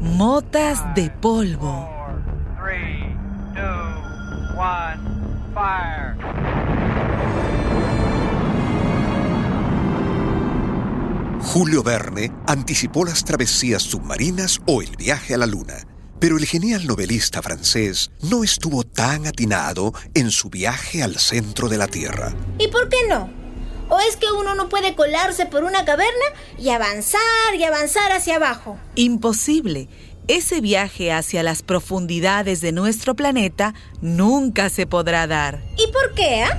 Motas de polvo. Julio Verne anticipó las travesías submarinas o el viaje a la Luna, pero el genial novelista francés no estuvo tan atinado en su viaje al centro de la Tierra. ¿Y por qué no? ¿O es que uno no puede colarse por una caverna y avanzar y avanzar hacia abajo? Imposible. Ese viaje hacia las profundidades de nuestro planeta nunca se podrá dar. ¿Y por qué? Ah?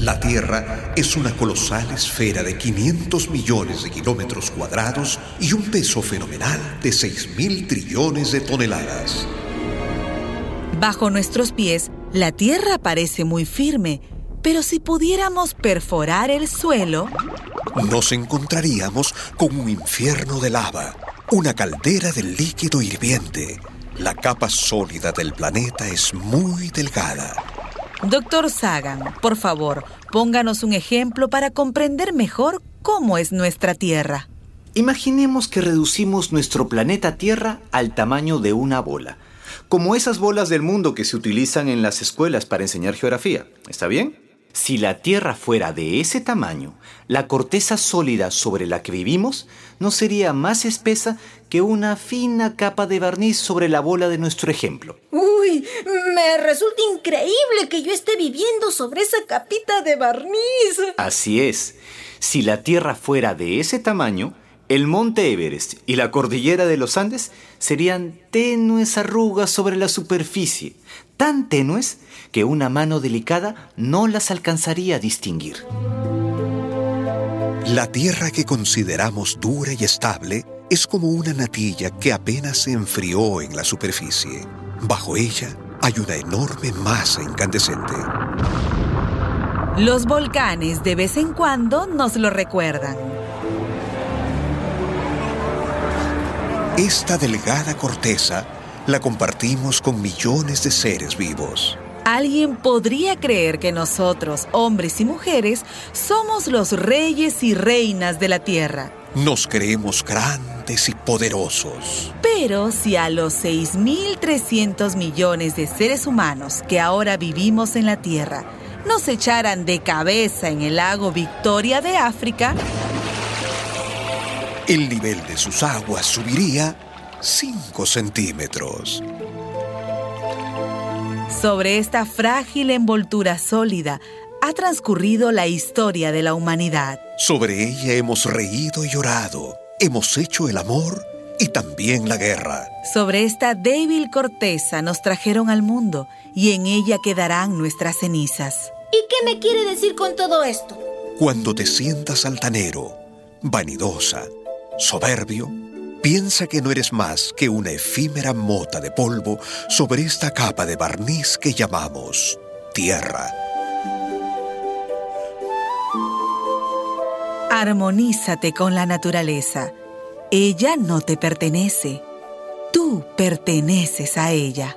La Tierra es una colosal esfera de 500 millones de kilómetros cuadrados y un peso fenomenal de 6 mil trillones de toneladas. Bajo nuestros pies, la Tierra parece muy firme, pero si pudiéramos perforar el suelo... Nos encontraríamos con un infierno de lava, una caldera de líquido hirviente. La capa sólida del planeta es muy delgada Doctor Sagan, por favor, pónganos un ejemplo para comprender mejor cómo es nuestra Tierra. Imaginemos que reducimos nuestro planeta Tierra al tamaño de una bola, como esas bolas del mundo que se utilizan en las escuelas para enseñar geografía. ¿Está bien? Si la Tierra fuera de ese tamaño, la corteza sólida sobre la que vivimos no sería más espesa que una fina capa de barniz sobre la bola de nuestro ejemplo. Uy, me resulta increíble que yo esté viviendo sobre esa capita de barniz. Así es. Si la Tierra fuera de ese tamaño, el monte Everest y la cordillera de los Andes serían tenues arrugas sobre la superficie, tan tenues que una mano delicada no las alcanzaría a distinguir. La tierra que consideramos dura y estable es como una natilla que apenas se enfrió en la superficie. Bajo ella hay una enorme masa incandescente. Los volcanes de vez en cuando nos lo recuerdan. Esta delgada corteza la compartimos con millones de seres vivos. Alguien podría creer que nosotros, hombres y mujeres, somos los reyes y reinas de la Tierra. Nos creemos grandes y poderosos. Pero si a los 6.300 millones de seres humanos que ahora vivimos en la Tierra nos echaran de cabeza en el lago Victoria de África, el nivel de sus aguas subiría 5 centímetros. Sobre esta frágil envoltura sólida ha transcurrido la historia de la humanidad. Sobre ella hemos reído y llorado, hemos hecho el amor y también la guerra. Sobre esta débil corteza nos trajeron al mundo y en ella quedarán nuestras cenizas. ¿Y qué me quiere decir con todo esto? Cuando te sientas altanero, vanidosa, soberbio, Piensa que no eres más que una efímera mota de polvo sobre esta capa de barniz que llamamos tierra. Armonízate con la naturaleza. Ella no te pertenece. Tú perteneces a ella.